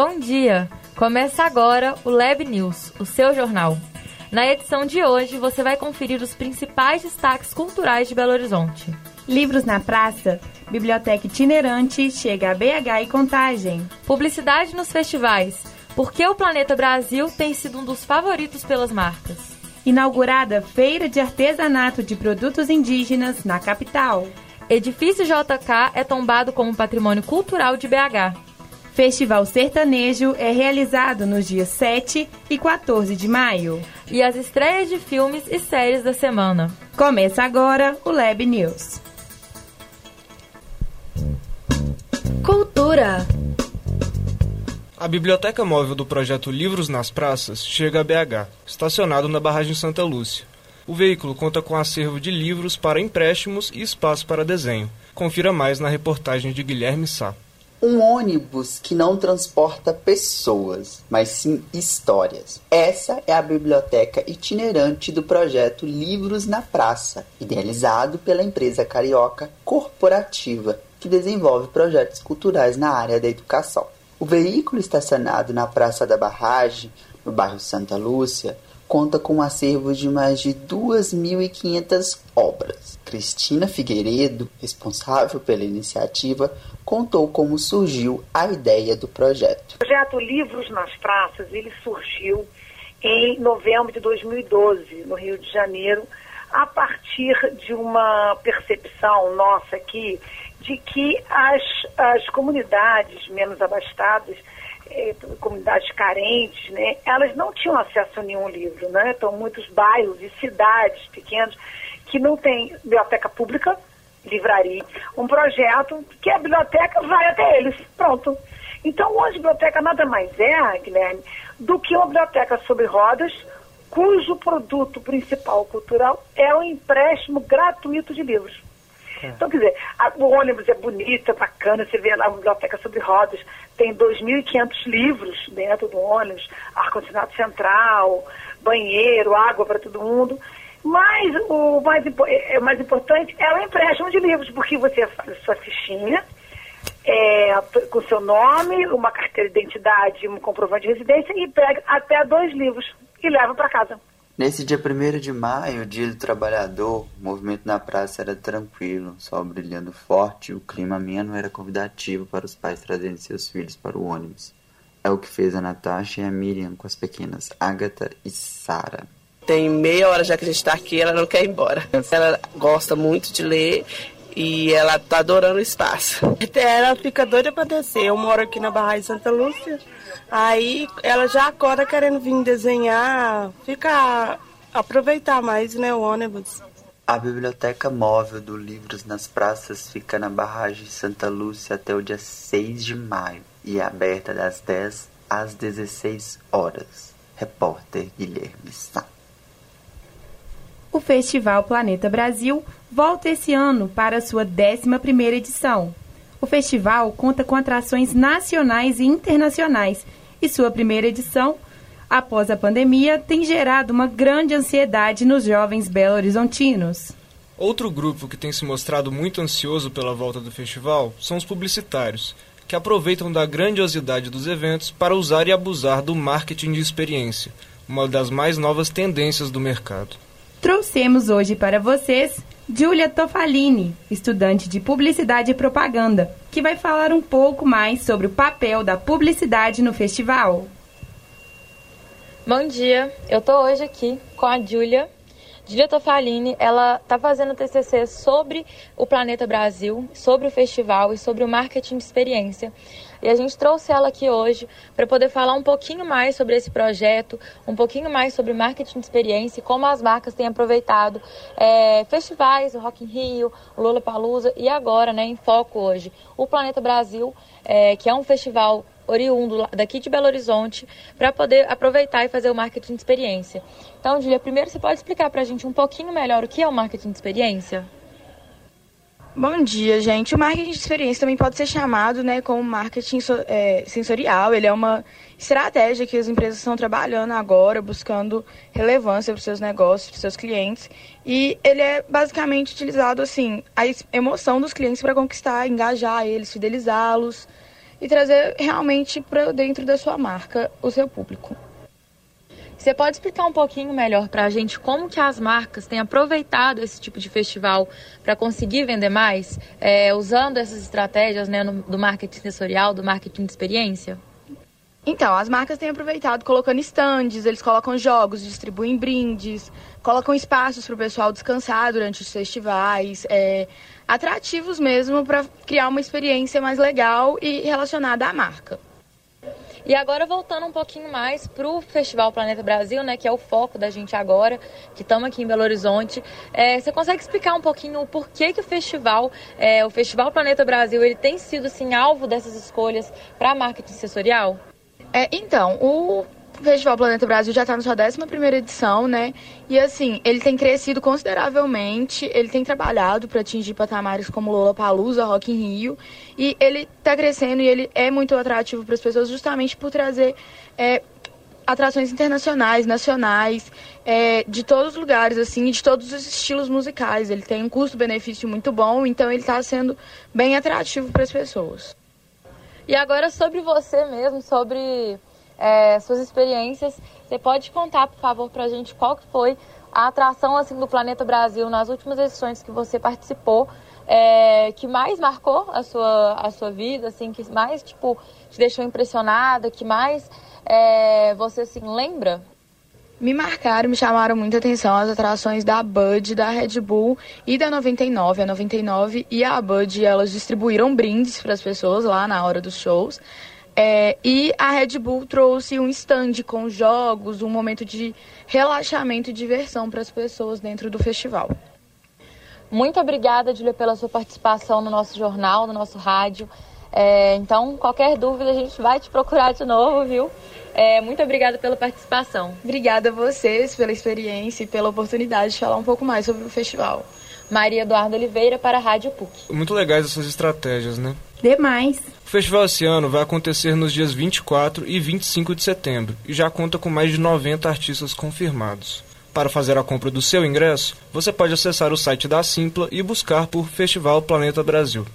Bom dia! Começa agora o Lab News, o seu jornal. Na edição de hoje, você vai conferir os principais destaques culturais de Belo Horizonte. Livros na praça, biblioteca itinerante, chega a BH e Contagem. Publicidade nos festivais, porque o Planeta Brasil tem sido um dos favoritos pelas marcas. Inaugurada Feira de Artesanato de Produtos Indígenas na capital. Edifício JK é tombado como patrimônio cultural de BH. Festival Sertanejo é realizado nos dias 7 e 14 de maio. E as estreias de filmes e séries da semana. Começa agora o Lab News. Cultura. A biblioteca móvel do projeto Livros nas Praças chega a BH, estacionado na barragem Santa Lúcia. O veículo conta com acervo de livros para empréstimos e espaço para desenho. Confira mais na reportagem de Guilherme Sá um ônibus que não transporta pessoas, mas sim histórias. Essa é a biblioteca itinerante do projeto Livros na Praça, idealizado pela empresa carioca Corporativa, que desenvolve projetos culturais na área da educação. O veículo estacionado na Praça da Barragem, no bairro Santa Lúcia, conta com um acervo de mais de 2.500 obras. Cristina Figueiredo, responsável pela iniciativa, contou como surgiu a ideia do projeto. O projeto Livros nas Praças, ele surgiu em novembro de 2012, no Rio de Janeiro, a partir de uma percepção nossa aqui de que as, as comunidades menos abastadas é, comunidades carentes, né, elas não tinham acesso a nenhum livro, né? Então, muitos bairros e cidades pequenas que não têm biblioteca pública, livraria, um projeto que a biblioteca vai até eles, pronto. Então, hoje a biblioteca nada mais é, Guilherme, do que uma biblioteca sobre rodas, cujo produto principal cultural é o empréstimo gratuito de livros. É. Então, quer dizer, a, o ônibus é bonito, é bacana, você vê lá a biblioteca sobre rodas, tem 2.500 livros dentro do ônibus, ar-condicionado central, banheiro, água para todo mundo. Mas o mais, é, é, mais importante é o empréstimo de livros, porque você faz a sua fichinha, é, com seu nome, uma carteira de identidade, um comprovante de residência e pega até dois livros e leva para casa. Nesse dia 1 de maio, dia do trabalhador, o movimento na praça era tranquilo, sol brilhando forte e o clima ameno era convidativo para os pais trazerem seus filhos para o ônibus. É o que fez a Natasha e a Miriam com as pequenas Agatha e Sara. Tem meia hora já que a gente está aqui, ela não quer ir embora. Ela gosta muito de ler e ela tá adorando o espaço. Ela fica doida para descer. Eu moro aqui na Barra de Santa Lúcia. Aí ela já acorda querendo vir desenhar, fica aproveitar mais, né, o ônibus. A biblioteca móvel do Livros nas Praças fica na barragem Santa Lúcia até o dia 6 de maio e é aberta das 10 às 16 horas. Repórter Guilherme Sá. O Festival Planeta Brasil volta esse ano para sua 11ª edição. O festival conta com atrações nacionais e internacionais e sua primeira edição, após a pandemia, tem gerado uma grande ansiedade nos jovens belo-horizontinos. Outro grupo que tem se mostrado muito ansioso pela volta do festival são os publicitários, que aproveitam da grandiosidade dos eventos para usar e abusar do marketing de experiência, uma das mais novas tendências do mercado. Trouxemos hoje para vocês Giulia Tofalini, estudante de Publicidade e Propaganda, que vai falar um pouco mais sobre o papel da publicidade no festival. Bom dia, eu estou hoje aqui com a Giulia. Giulia Tofalini, ela está fazendo TCC sobre o Planeta Brasil, sobre o festival e sobre o marketing de experiência. E a gente trouxe ela aqui hoje para poder falar um pouquinho mais sobre esse projeto, um pouquinho mais sobre marketing de experiência e como as marcas têm aproveitado é, festivais, o Rock in Rio, o Lula Palusa e agora, né, em foco hoje, o Planeta Brasil, é, que é um festival oriundo daqui de Belo Horizonte para poder aproveitar e fazer o marketing de experiência. Então, Julia, primeiro você pode explicar para a gente um pouquinho melhor o que é o marketing de experiência? Bom dia, gente. O marketing de experiência também pode ser chamado né, como marketing é, sensorial. Ele é uma estratégia que as empresas estão trabalhando agora, buscando relevância para os seus negócios, para os seus clientes. E ele é basicamente utilizado assim, a emoção dos clientes para conquistar, engajar eles, fidelizá-los. e trazer realmente para dentro da sua marca o seu público. Você pode explicar um pouquinho melhor para a gente como que as marcas têm aproveitado esse tipo de festival para conseguir vender mais, é, usando essas estratégias né, no, do marketing sensorial, do marketing de experiência? Então, as marcas têm aproveitado colocando estandes, eles colocam jogos, distribuem brindes, colocam espaços para o pessoal descansar durante os festivais, é, atrativos mesmo para criar uma experiência mais legal e relacionada à marca. E agora voltando um pouquinho mais para o Festival Planeta Brasil, né, que é o foco da gente agora, que estamos aqui em Belo Horizonte. É, você consegue explicar um pouquinho o porquê que o festival, é, o Festival Planeta Brasil, ele tem sido assim alvo dessas escolhas para marketing sensorial? É, então, o o Festival Planeta Brasil já está na sua 11 edição, né? E assim, ele tem crescido consideravelmente, ele tem trabalhado para atingir patamares como Lola Palusa, Rock in Rio, e ele está crescendo e ele é muito atrativo para as pessoas justamente por trazer é, atrações internacionais, nacionais, é, de todos os lugares, assim, de todos os estilos musicais. Ele tem um custo-benefício muito bom, então ele está sendo bem atrativo para as pessoas. E agora sobre você mesmo, sobre é, suas experiências. Você pode contar, por favor, para a gente qual que foi a atração assim do Planeta Brasil nas últimas edições que você participou, é, que mais marcou a sua, a sua vida, assim, que mais tipo te deixou impressionada, que mais é, você assim lembra? Me marcaram, me chamaram muita atenção as atrações da Bud, da Red Bull e da 99. A 99 e a Bud, elas distribuíram brindes para as pessoas lá na hora dos shows. É, e a Red Bull trouxe um stand com jogos, um momento de relaxamento e diversão para as pessoas dentro do festival. Muito obrigada, Julia, pela sua participação no nosso jornal, no nosso rádio. É, então, qualquer dúvida, a gente vai te procurar de novo, viu? É, muito obrigada pela participação. Obrigada a vocês pela experiência e pela oportunidade de falar um pouco mais sobre o festival. Maria Eduardo Oliveira para a Rádio PUC. Muito legais essas estratégias, né? Demais. O festival esse ano vai acontecer nos dias 24 e 25 de setembro e já conta com mais de 90 artistas confirmados. Para fazer a compra do seu ingresso, você pode acessar o site da Simpla e buscar por Festival Planeta Brasil.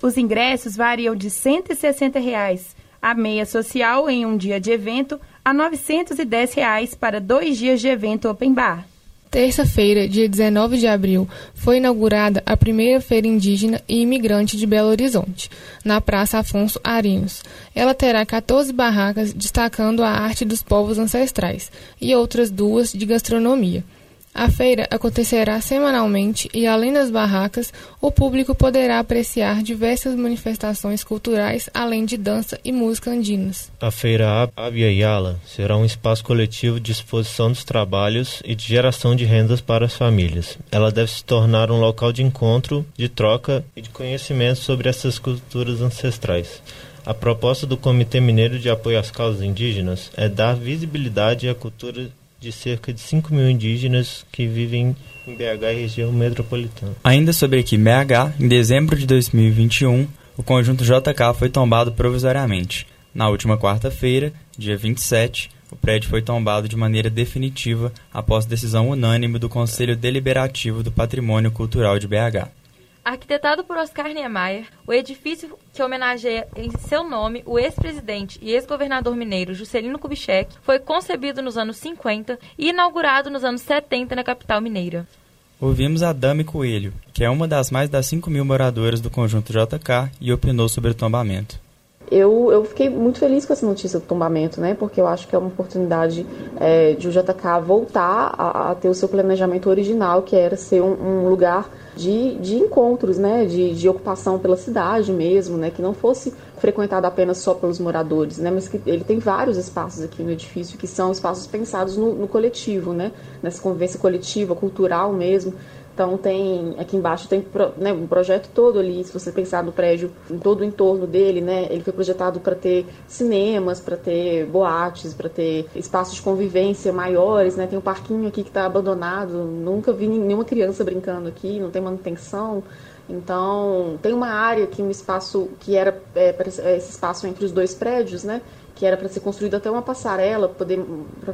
Os ingressos variam de 160 reais a meia social em um dia de evento a 910 reais para dois dias de evento open bar. Terça-feira, dia 19 de abril, foi inaugurada a primeira feira indígena e imigrante de Belo Horizonte, na Praça Afonso Arinhos. Ela terá 14 barracas destacando a arte dos povos ancestrais e outras duas de gastronomia. A feira acontecerá semanalmente e, além das barracas, o público poderá apreciar diversas manifestações culturais, além de dança e música andinas. A feira Abia Yala será um espaço coletivo de exposição dos trabalhos e de geração de rendas para as famílias. Ela deve se tornar um local de encontro, de troca e de conhecimento sobre essas culturas ancestrais. A proposta do Comitê Mineiro de Apoio às Causas Indígenas é dar visibilidade à cultura de cerca de 5 mil indígenas que vivem em BH e região metropolitana. Ainda sobre aqui BH, em dezembro de 2021, o conjunto JK foi tombado provisoriamente. Na última quarta-feira, dia 27, o prédio foi tombado de maneira definitiva após decisão unânime do Conselho Deliberativo do Patrimônio Cultural de BH. Arquitetado por Oscar Niemeyer, o edifício que homenageia em seu nome o ex-presidente e ex-governador mineiro Juscelino Kubitschek foi concebido nos anos 50 e inaugurado nos anos 70 na capital mineira. Ouvimos a Dami Coelho, que é uma das mais das 5 mil moradoras do conjunto JK e opinou sobre o tombamento. Eu, eu fiquei muito feliz com essa notícia do tombamento, né? Porque eu acho que é uma oportunidade é, de o JK voltar a, a, ter o seu planejamento original, que era ser um, um lugar de, de encontros, né, de, de ocupação pela cidade mesmo, né, que não fosse frequentado apenas só pelos moradores, né, mas que ele tem vários espaços aqui no edifício que são espaços pensados no, no coletivo, né, nessa convivência coletiva, cultural mesmo. Então tem aqui embaixo tem né, um projeto todo ali, se você pensar no prédio, em todo o entorno dele, né, ele foi projetado para ter cinemas, para ter boates, para ter espaços de convivência maiores, né? Tem um parquinho aqui que está abandonado, nunca vi nenhuma criança brincando aqui, não tem manutenção. Então, tem uma área aqui, um espaço que era é, esse espaço entre os dois prédios, né? Que era para ser construída até uma passarela para poder,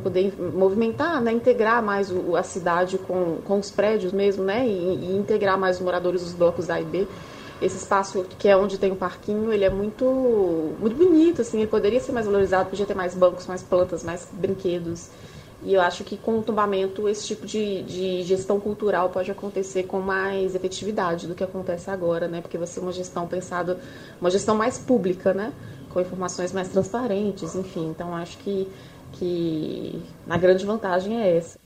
poder movimentar, né, integrar mais o, a cidade com, com os prédios mesmo, né, e, e, integrar mais os moradores dos blocos A e B. esse espaço que é onde tem o um parquinho, ele é muito, muito bonito, assim, ele poderia ser mais valorizado, podia ter mais bancos, mais plantas, mais brinquedos. E eu acho que com o tombamento esse tipo de, de gestão cultural pode acontecer com mais efetividade do que acontece agora, né? Porque vai ser uma gestão pensada, uma gestão mais pública, né? Com informações mais transparentes, enfim. Então acho que, que a grande vantagem é essa.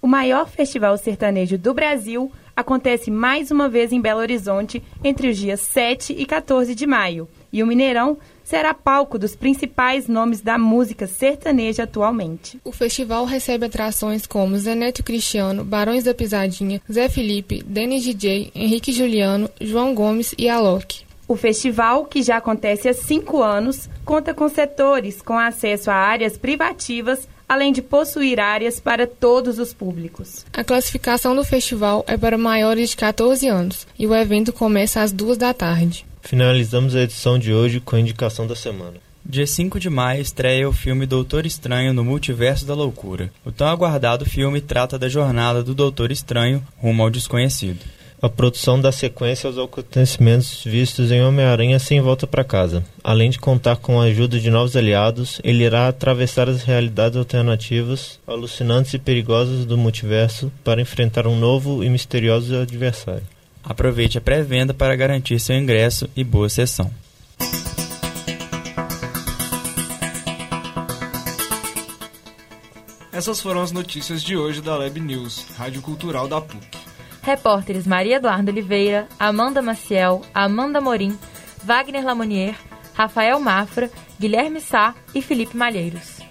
O maior festival sertanejo do Brasil acontece mais uma vez em Belo Horizonte entre os dias 7 e 14 de maio. E o Mineirão será palco dos principais nomes da música sertaneja atualmente. O festival recebe atrações como Zeneto Cristiano, Barões da Pisadinha, Zé Felipe, Denis DJ, Henrique Juliano, João Gomes e Alok. O festival, que já acontece há cinco anos, conta com setores com acesso a áreas privativas, além de possuir áreas para todos os públicos. A classificação do festival é para maiores de 14 anos e o evento começa às duas da tarde. Finalizamos a edição de hoje com a indicação da semana. Dia 5 de maio estreia o filme Doutor Estranho no Multiverso da Loucura. O tão aguardado filme trata da jornada do Doutor Estranho rumo ao desconhecido. A produção dá sequência aos acontecimentos vistos em Homem-Aranha sem volta para casa. Além de contar com a ajuda de novos aliados, ele irá atravessar as realidades alternativas, alucinantes e perigosas do multiverso para enfrentar um novo e misterioso adversário. Aproveite a pré-venda para garantir seu ingresso e boa sessão. Essas foram as notícias de hoje da Lab News, Rádio Cultural da PUC. Repórteres Maria Eduardo Oliveira, Amanda Maciel, Amanda Morim, Wagner Lamonier, Rafael Mafra, Guilherme Sá e Felipe Malheiros.